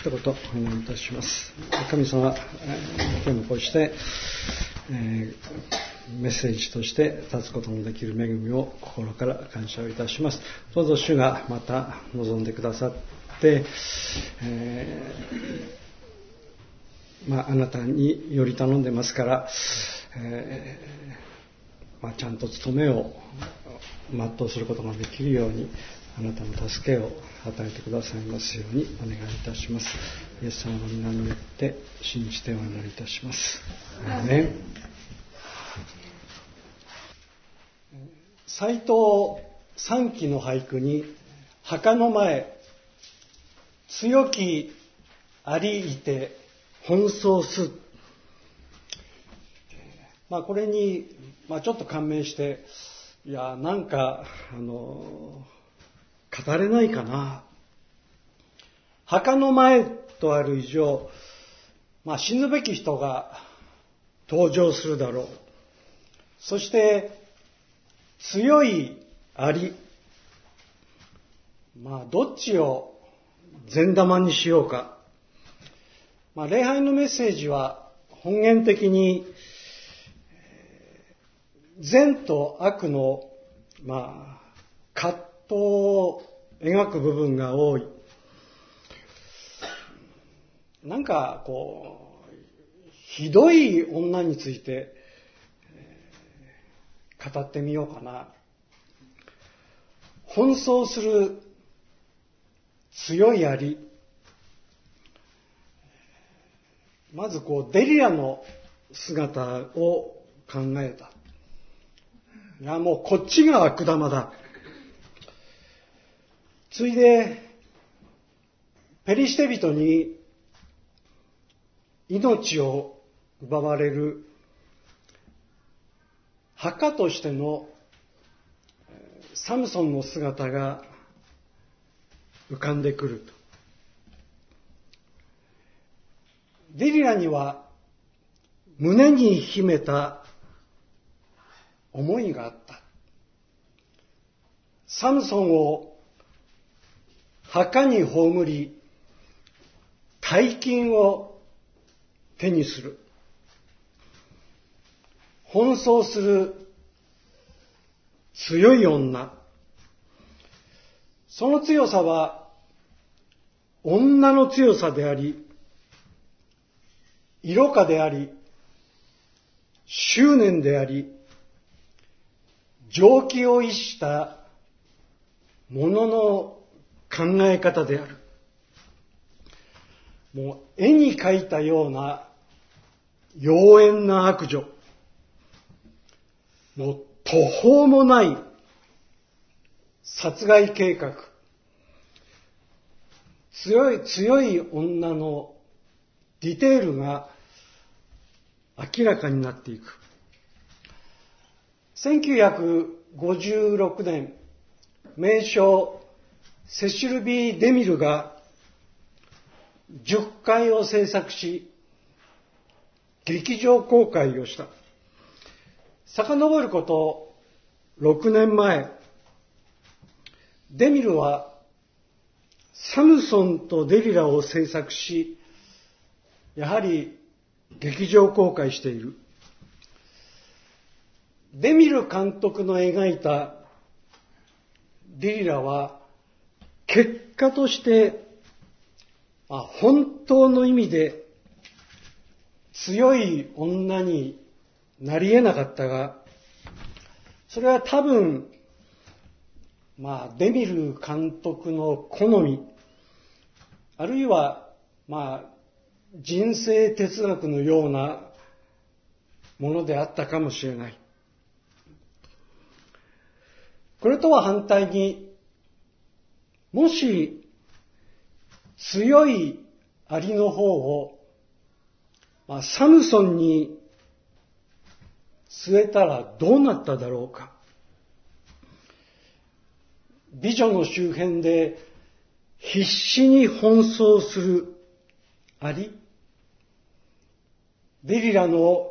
一言お願いいたします。神様、今日もこうして、えー、メッセージとして立つことのできる恵みを心から感謝をいたします。どうぞ主がまた望んでくださって、えー、まあ、あなたにより頼んでますから、えー、まあ、ちゃんと務めを全うすることができるようにあなたの助けを与えてくださいますようにお願いいたします。イエス様の皆によって信じてお祈りいたします。ね斎藤三期の俳句に墓の前強きありいて奔走す。まあこれに、まあ、ちょっと感銘していやなんかあの語れないかな。墓の前とある以上、まあ、死ぬべき人が登場するだろう。そして、強いあり。まあ、どっちを善玉にしようか。まあ、礼拝のメッセージは本源的に、善と悪の、まあ、葛藤を描く部分が多い。なんかこう、ひどい女について、語ってみようかな。奔走する強い槍。まずこう、デリアの姿を考えた。いや、もうこっちが悪玉だ。ついで、ペリシテ人に命を奪われる墓としてのサムソンの姿が浮かんでくると。デリラには胸に秘めた思いがあった。サムソンを墓に葬り、大金を手にする。奔走する強い女。その強さは女の強さであり、色化であり、執念であり、蒸気を逸したものの考え方である。もう絵に描いたような妖艶な悪女。もう途方もない殺害計画。強い、強い女のディテールが明らかになっていく。1956年、名称セシルビー・デミルが10回を制作し、劇場公開をした。遡ること6年前、デミルはサムソンとデリラを制作し、やはり劇場公開している。デミル監督の描いたデリラは結果として、あ、本当の意味で強い女になり得なかったが、それは多分、まあ、デミル監督の好み、あるいは、まあ、人生哲学のようなものであったかもしれない。これとは反対に、もし、強いアリの方を、まあ、サムソンに据えたらどうなっただろうか。美女の周辺で必死に奔走するアリ。デリラの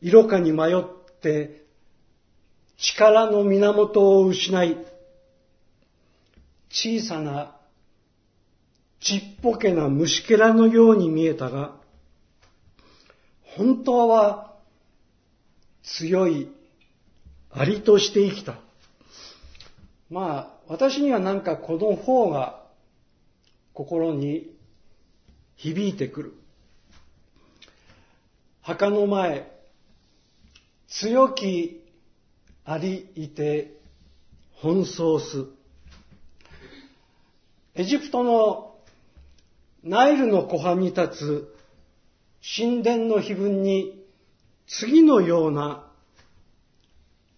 色化に迷って力の源を失い、小さなちっぽけな虫けらのように見えたが、本当は強いアリとして生きた。まあ、私にはなんかこの方が心に響いてくる。墓の前、強きありいて奔走す。エジプトのナイルの湖畔に立つ神殿の碑文に次のような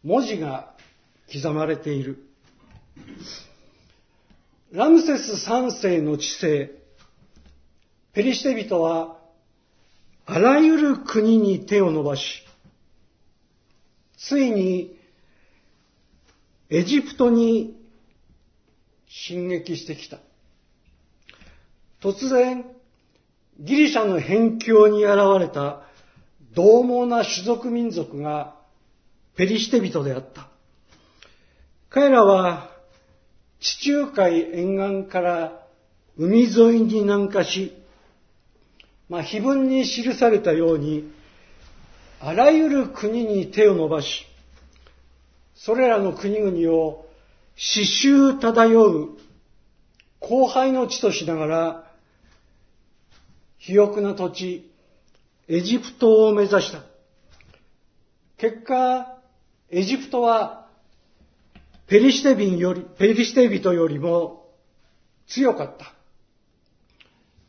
文字が刻まれている。ラムセス三世の治世、ペリシテ人はあらゆる国に手を伸ばし、ついにエジプトに進撃してきた。突然、ギリシャの辺境に現れた獰猛な種族民族がペリシテ人であった。彼らは地中海沿岸から海沿いに南下し、まあ、碑文に記されたように、あらゆる国に手を伸ばし、それらの国々を死臭漂う荒廃の地としながら、肥沃な土地、エジプトを目指した。結果、エジプトはペリシテ人より、ペリシテ人よりも強かった。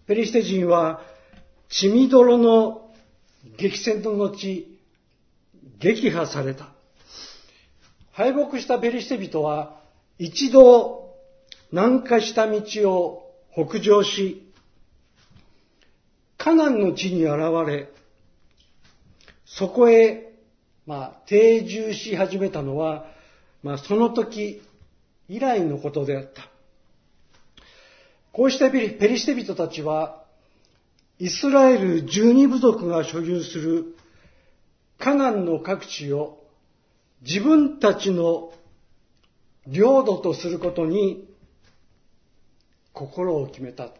ペリシテ人は血みどろの激戦の後、撃破された。敗北したペリシテ人は一度南下した道を北上し、カナンの地に現れ、そこへ、まあ、定住し始めたのは、まあ、その時以来のことであった。こうしたペリシテ人たちは、イスラエル十二部族が所有するカナンの各地を自分たちの領土とすることに心を決めたと。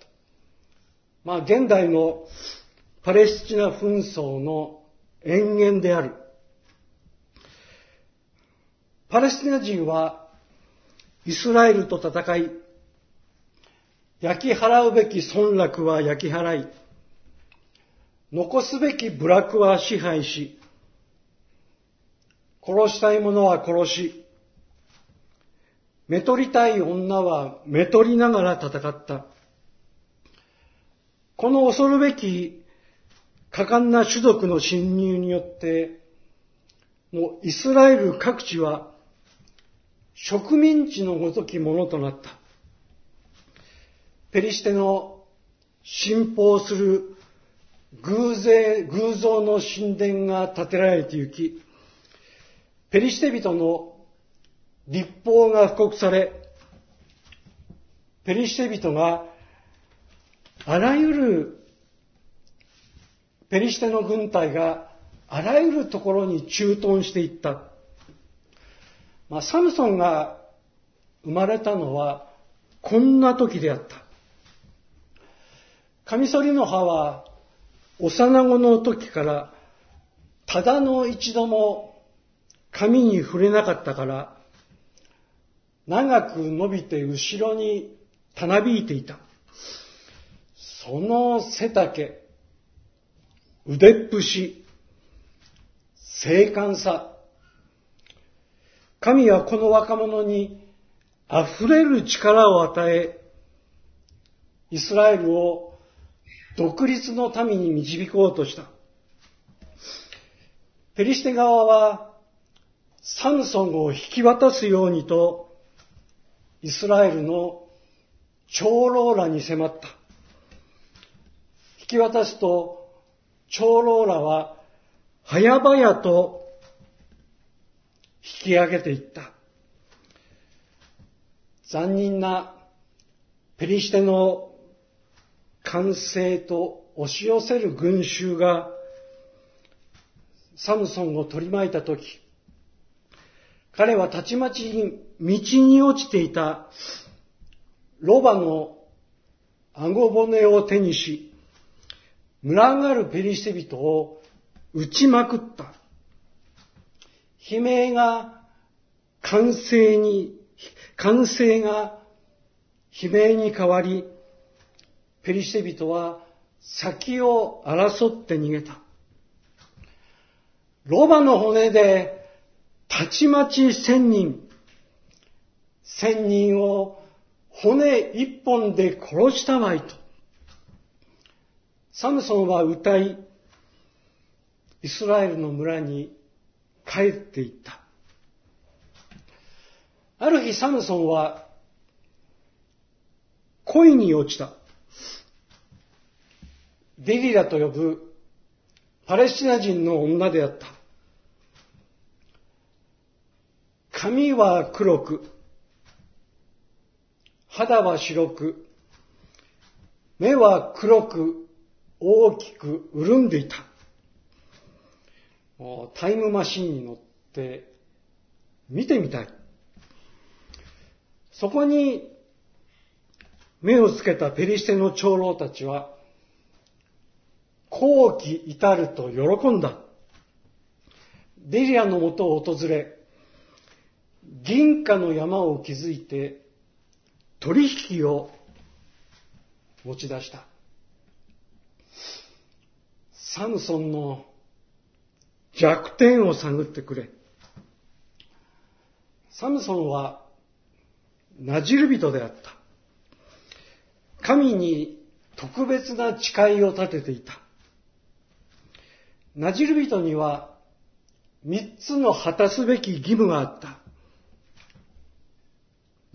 まあ現代のパレスチナ紛争の延々である。パレスチナ人はイスラエルと戦い、焼き払うべき村落は焼き払い、残すべき部落は支配し、殺したい者は殺し、めとりたい女はめとりながら戦った。この恐るべき果敢な種族の侵入によって、もうイスラエル各地は植民地のごときものとなった。ペリシテの信奉する偶然、偶像の神殿が建てられて行き、ペリシテ人の立法が布告され、ペリシテ人があらゆるペリシテの軍隊があらゆるところに駐屯していった。まあ、サムソンが生まれたのはこんな時であった。カミソリの葉は幼子の時からただの一度も髪に触れなかったから長く伸びて後ろにたなびいていた。その背丈、腕っぷし、精悍さ。神はこの若者に溢れる力を与え、イスラエルを独立の民に導こうとした。ペリシテ側はサムソンを引き渡すようにとイスラエルの長老らに迫った。引き渡すと、長老らは早々と引き上げていった。残忍なペリシテの完成と押し寄せる群衆がサムソンを取り巻いたとき、彼はたちまち道に落ちていたロバの顎骨を手にし、群がるペリシテ人を撃ちまくった。悲鳴が歓声に、歓声が悲鳴に変わり、ペリシテ人は先を争って逃げた。ロバの骨でたちまち千人、千人を骨一本で殺したわいと。サムソンは歌い、イスラエルの村に帰っていった。ある日サムソンは恋に落ちた。デリラと呼ぶパレスチナ人の女であった。髪は黒く、肌は白く、目は黒く大きく潤んでいた。タイムマシンに乗って見てみたい。そこに目をつけたペリシテの長老たちは、後期至ると喜んだ。デリアのもとを訪れ、銀貨の山を築いて取引を持ち出した。サムソンの弱点を探ってくれ。サムソンはナジル人であった。神に特別な誓いを立てていた。ナジル人には三つの果たすべき義務があった。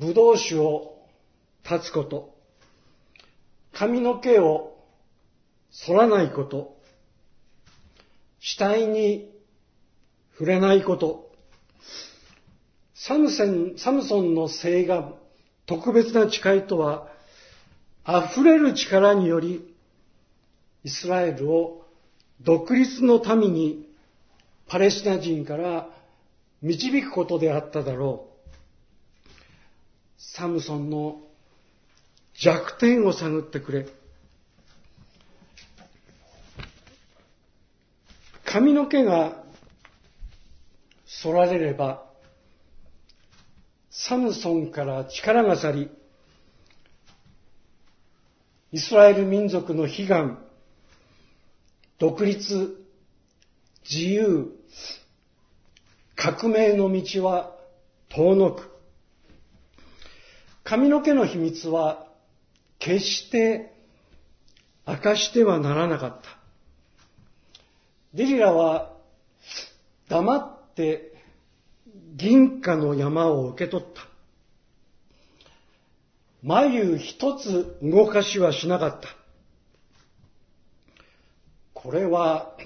葡萄酒を断つこと、髪の毛を剃らないこと、死体に触れないこと、サムセンサムソンの聖願、特別な誓いとは、溢れる力により、イスラエルを独立の民にパレスチナ人から導くことであっただろう。サムソンの弱点を探ってくれ。髪の毛が剃られれば、サムソンから力が去り、イスラエル民族の悲願、独立、自由、革命の道は遠のく。髪の毛の秘密は決して明かしてはならなかった。デリラは黙って銀貨の山を受け取った。眉一つ動かしはしなかった。これは、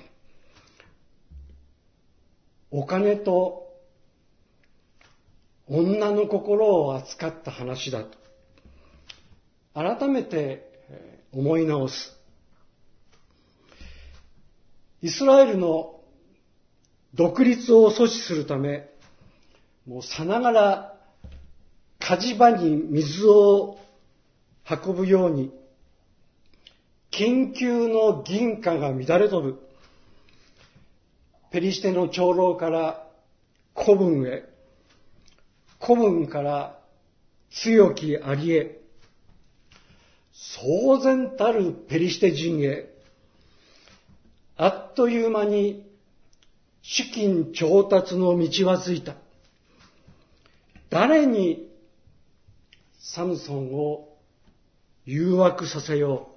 お金と女の心を扱った話だと。改めて思い直す。イスラエルの独立を阻止するため、もうさながら火事場に水を運ぶように、緊急の銀貨が乱れ飛ぶ。ペリシテの長老から古文へ、古文から強きありへ、騒然たるペリシテ人へ、あっという間に資金調達の道はついた。誰にサムソンを誘惑させよう。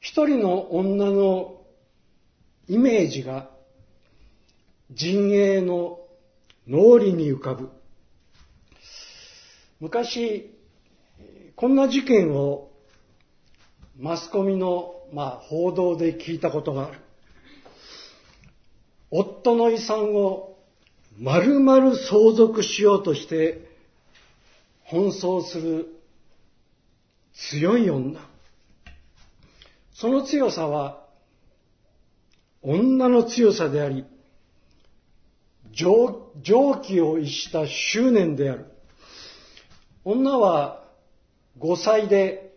一人の女のイメージが陣営の脳裏に浮かぶ。昔、こんな事件をマスコミの、まあ、報道で聞いたことがある。夫の遺産を丸々相続しようとして奔走する強い女。その強さは女の強さであり、常気を逸した執念である。女は5歳で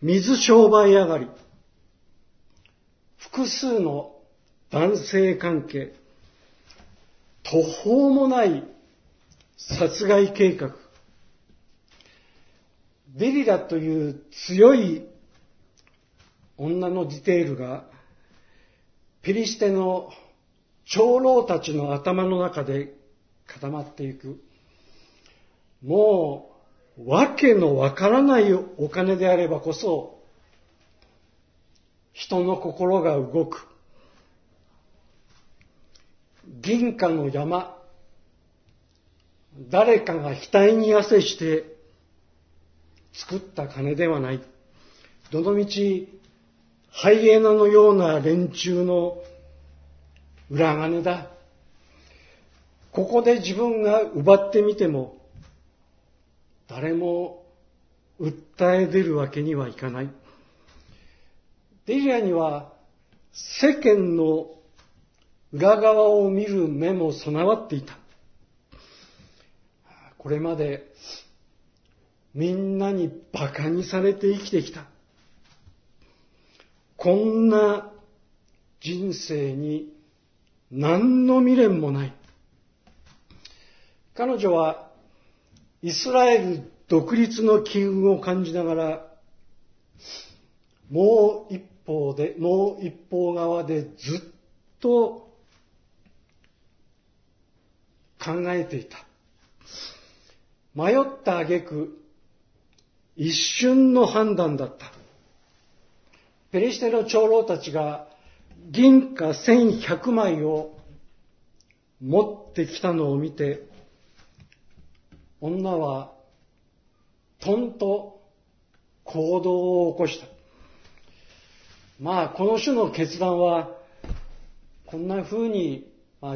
水商売上がり、複数の男性関係、途方もない殺害計画、デリラという強い女のディテールが、ピリシテの長老たちの頭の中で固まっていく。もう、わけのわからないお金であればこそ、人の心が動く。銀貨の山、誰かが額に汗して作った金ではない。どのみち、ハイエナのような連中の裏金だ。ここで自分が奪ってみても、誰も訴え出るわけにはいかない。デリアには世間の裏側を見る目も備わっていた。これまでみんなに馬鹿にされて生きてきた。こんな人生に何の未練もない。彼女はイスラエル独立の機運を感じながら、もう一方で、もう一方側でずっと考えていた。迷った挙句、一瞬の判断だった。ペリシテの長老たちが銀貨1100枚を持ってきたのを見て、女はとんと行動を起こした。まあ、この種の決断は、こんな風に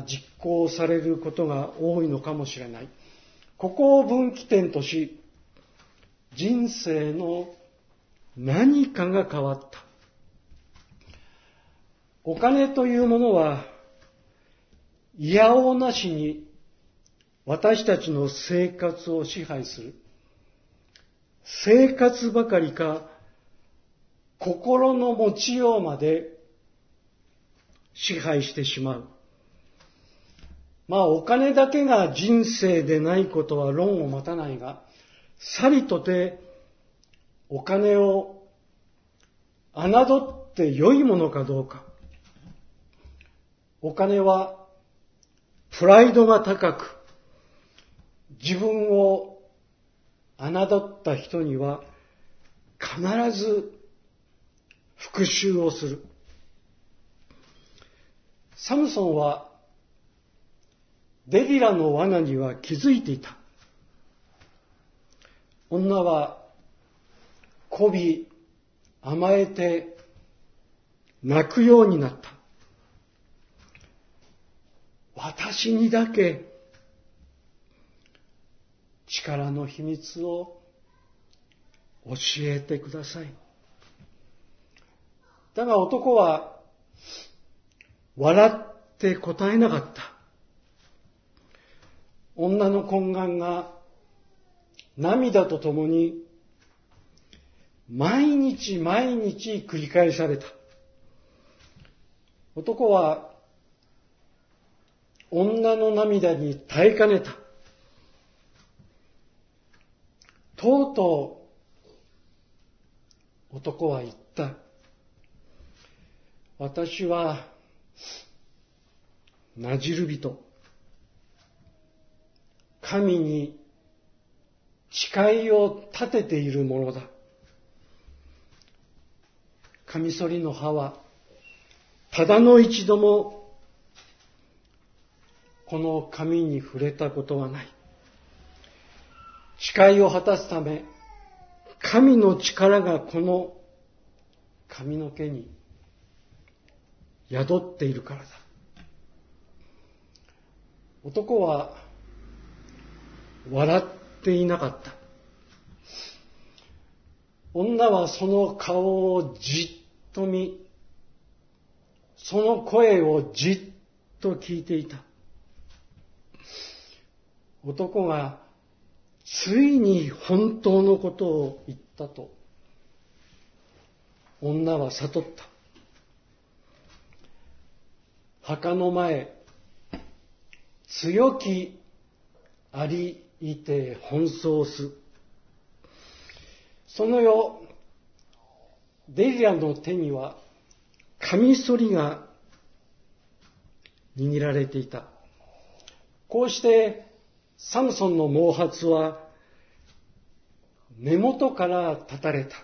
実行されることが多いのかもしれない。ここを分岐点とし、人生の何かが変わった。お金というものは、いやおうなしに私たちの生活を支配する。生活ばかりか、心の持ちようまで支配してしまう。まあお金だけが人生でないことは論を待たないが、さりとてお金を侮って良いものかどうか。お金はプライドが高く、自分を侮った人には必ず復讐をする。サムソンはデリラの罠には気づいていた。女は媚び、甘えて泣くようになった。私にだけ力の秘密を教えてください。だが男は笑って答えなかった。女の懇願が涙とともに毎日毎日繰り返された。男は女の涙に耐えかねた。とうとう男は言った。私は、なじる人。神に誓いを立てているものだ。カミソリの葉は、ただの一度も、この紙に触れたことはない。誓いを果たすため、神の力がこの髪の毛に宿っているからだ。男は笑っていなかった。女はその顔をじっと見、その声をじっと聞いていた。男がついに本当のことを言ったと、女は悟った。墓の前、強きありいて奔走す。その夜、デリアの手には、カミソリが握られていた。こうして、サムソンの毛髪は、根元から断たれた。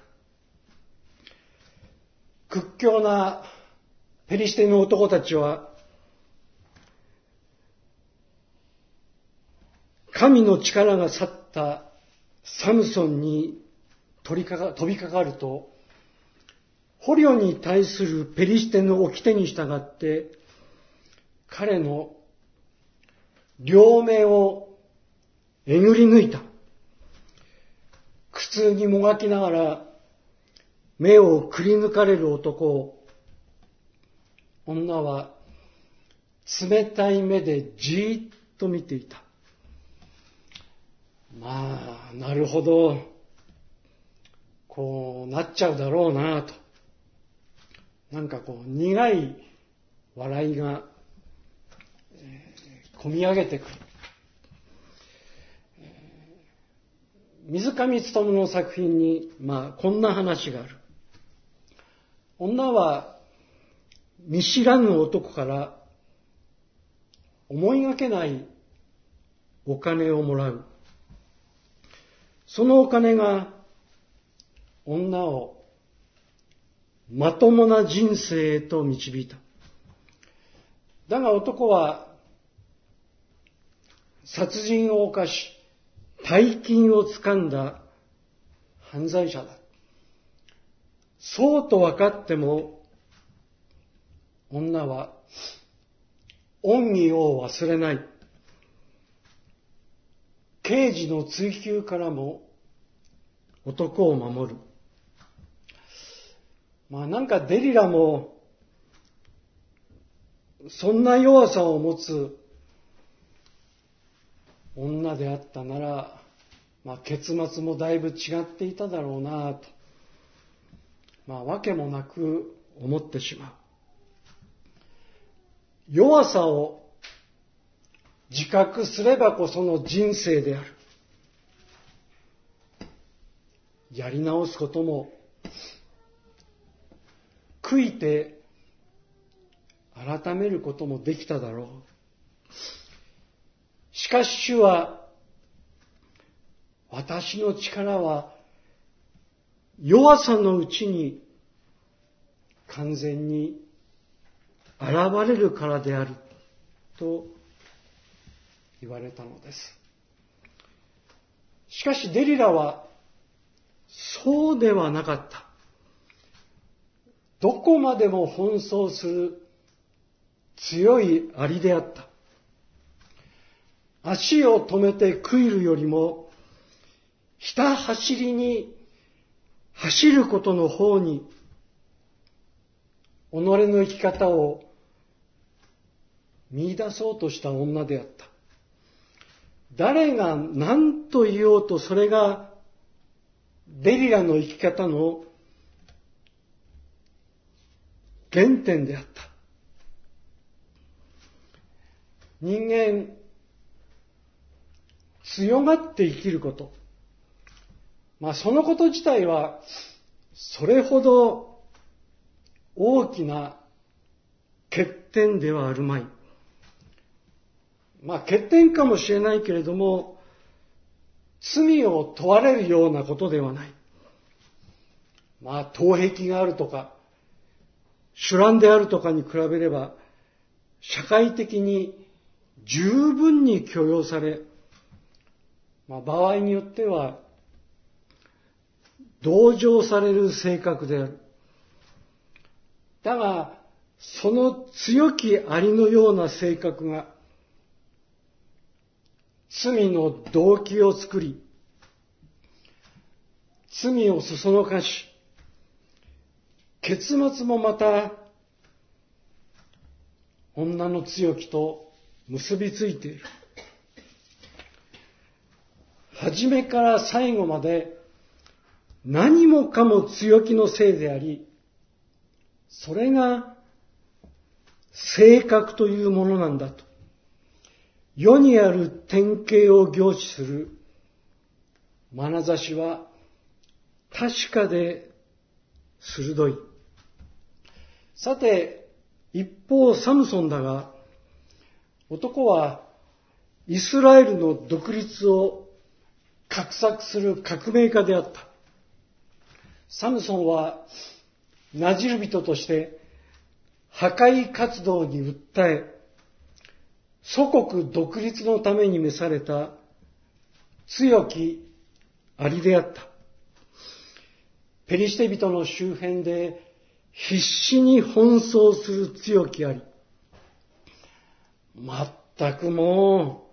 屈強なペリシテの男たちは、神の力が去ったサムソンに飛びかかると、捕虜に対するペリシテの掟に従って、彼の両目をえぐり抜いた。苦痛にもがきながら目をくり抜かれる男を、女は冷たい目でじーっと見ていた。まあ、なるほど、こうなっちゃうだろうなと。なんかこう苦い笑いが、えー、込み上げてくる。水上勉の作品に、まあ、こんな話がある。女は見知らぬ男から思いがけないお金をもらう。そのお金が女をまともな人生へと導いた。だが男は殺人を犯し、大金を掴んだ犯罪者だ。そうと分かっても、女は恩義を忘れない。刑事の追及からも男を守る。まあなんかデリラも、そんな弱さを持つ女であったなら、まあ結末もだいぶ違っていただろうなと、まあわけもなく思ってしまう。弱さを自覚すればこその人生である。やり直すことも、悔いて改めることもできただろう。しかし主は、私の力は弱さのうちに完全に現れるからであると言われたのです。しかしデリラはそうではなかった。どこまでも奔走する強いアリであった。足を止めて食いるよりも、ひた走りに走ることの方に、己の生き方を見出そうとした女であった。誰が何と言おうとそれがデリラの生き方の原点であった。人間、強がって生きること。まあそのこと自体は、それほど大きな欠点ではあるまい。まあ欠点かもしれないけれども、罪を問われるようなことではない。まあ、盗癖があるとか、主乱であるとかに比べれば、社会的に十分に許容され、まあ、場合によっては、同情される性格である。だが、その強きありのような性格が、罪の動機を作り、罪をそそのかし、結末もまた女の強きと結びついている。初めから最後まで何もかも強気のせいであり、それが性格というものなんだと。世にある典型を凝視する眼差しは確かで鋭い。さて、一方サムソンだが、男はイスラエルの独立を画策する革命家であった。サムソンはナジル人として破壊活動に訴え、祖国独立のために召された強きアリであった。ペリシテ人の周辺で必死に奔走する強きあり。まったくもう、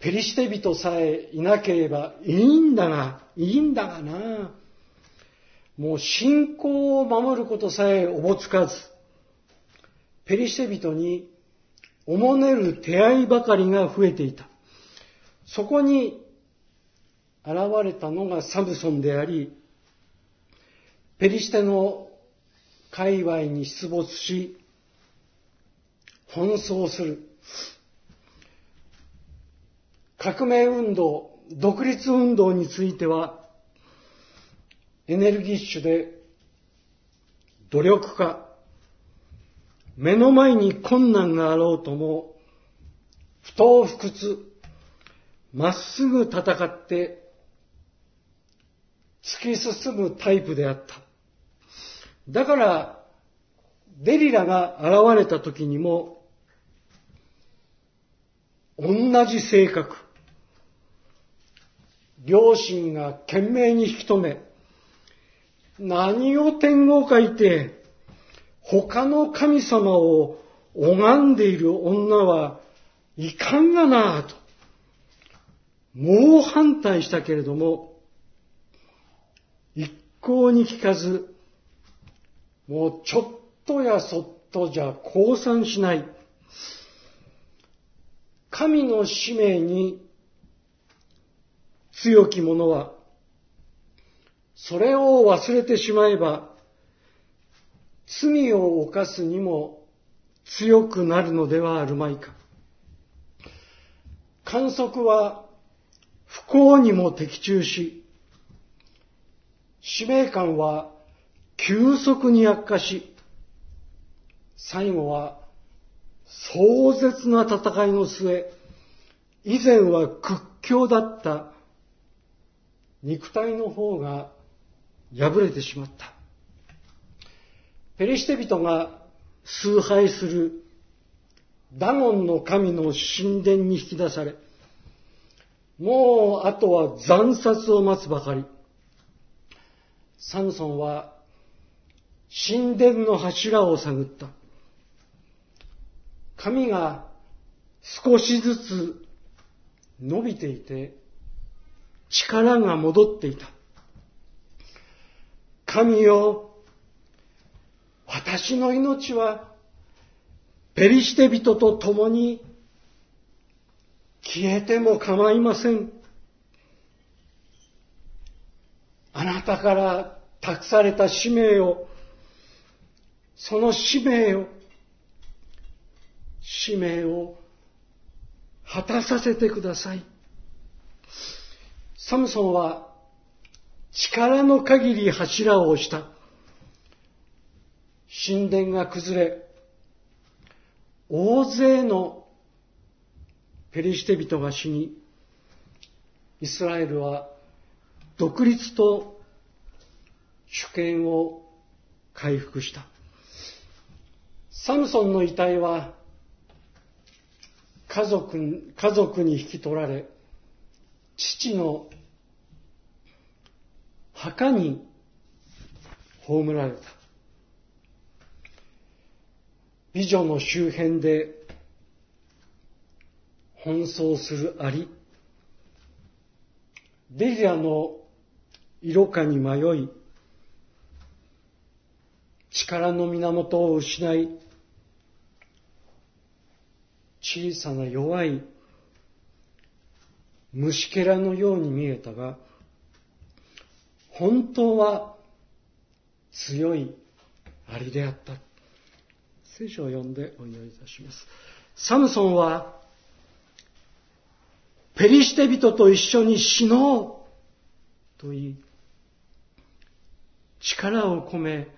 ペリシテ人さえいなければいいんだが、いいんだがな。もう信仰を守ることさえおぼつかず、ペリシテ人におもねる手合いばかりが増えていた。そこに現れたのがサムソンであり、ペリシテの界隈に出没し、奔走する。革命運動、独立運動については、エネルギッシュで努力家、目の前に困難があろうとも、不当不屈、まっすぐ戦って突き進むタイプであった。だから、デリラが現れた時にも、同じ性格。両親が懸命に引き止め、何を天を書いて、他の神様を拝んでいる女はいかんがなぁと、猛反対したけれども、一向に聞かず、もうちょっとやそっとじゃ降参しない。神の使命に強き者は、それを忘れてしまえば、罪を犯すにも強くなるのではあるまいか。観測は不幸にも的中し、使命感は急速に悪化し、最後は壮絶な戦いの末、以前は屈強だった肉体の方が破れてしまった。ペリシテ人が崇拝するダゴンの神の神殿に引き出され、もうあとは惨殺を待つばかり。サムソンは神殿の柱を探った。髪が少しずつ伸びていて力が戻っていた。神よ、私の命はペリシテ人と共に消えても構いません。あなたから託された使命を、その使命を、使命を果たさせてください。サムソンは力の限り柱を押した。神殿が崩れ、大勢のペリシテ人が死に、イスラエルは独立と主権を回復した。サムソンの遺体は家族家族に引き取られ、父の墓に葬られた。美女の周辺で奔走するアリ。デリアの色化に迷い、力の源を失い、小さな弱い虫けらのように見えたが、本当は強いアリであった。聖書を読んでお祈りいたします。サムソンは、ペリシテ人と一緒に死のうと言い、力を込め、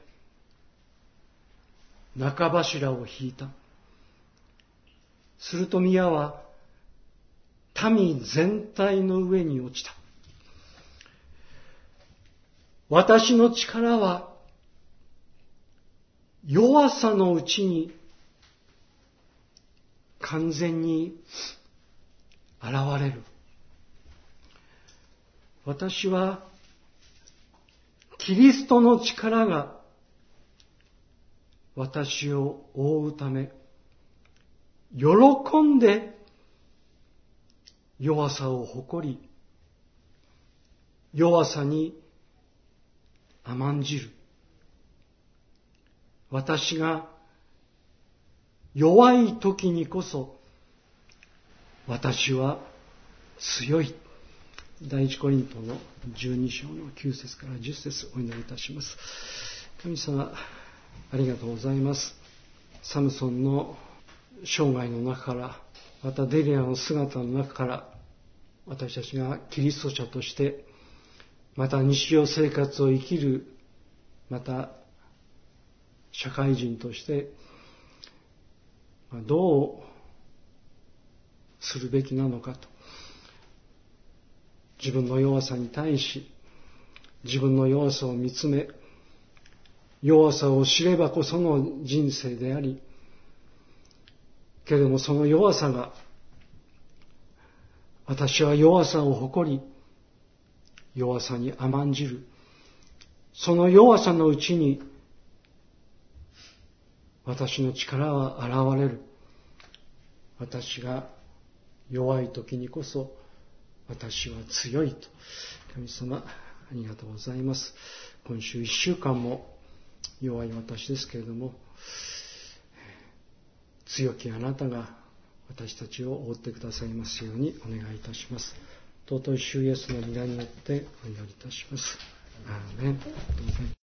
中柱を引いた。すると宮は民全体の上に落ちた。私の力は弱さのうちに完全に現れる。私はキリストの力が私を覆うため、喜んで弱さを誇り、弱さに甘んじる。私が弱い時にこそ私は強い。第一コリントの12章の9節から10節お祈りいたします。神様、ありがとうございます。サムソンの生涯の中から、またデリアの姿の中から、私たちがキリスト者として、また日常生活を生きる、また社会人として、どうするべきなのかと。自分の弱さに対し、自分の弱さを見つめ、弱さを知ればこその人生であり、けれどもその弱さが、私は弱さを誇り、弱さに甘んじる。その弱さのうちに、私の力は現れる。私が弱い時にこそ、私は強いと。神様、ありがとうございます。今週一週間も弱い私ですけれども、強きあなたが私たちを覆ってくださいますようにお願いいたします。尊い主イエスの皆によってお祈りいたします。アーメン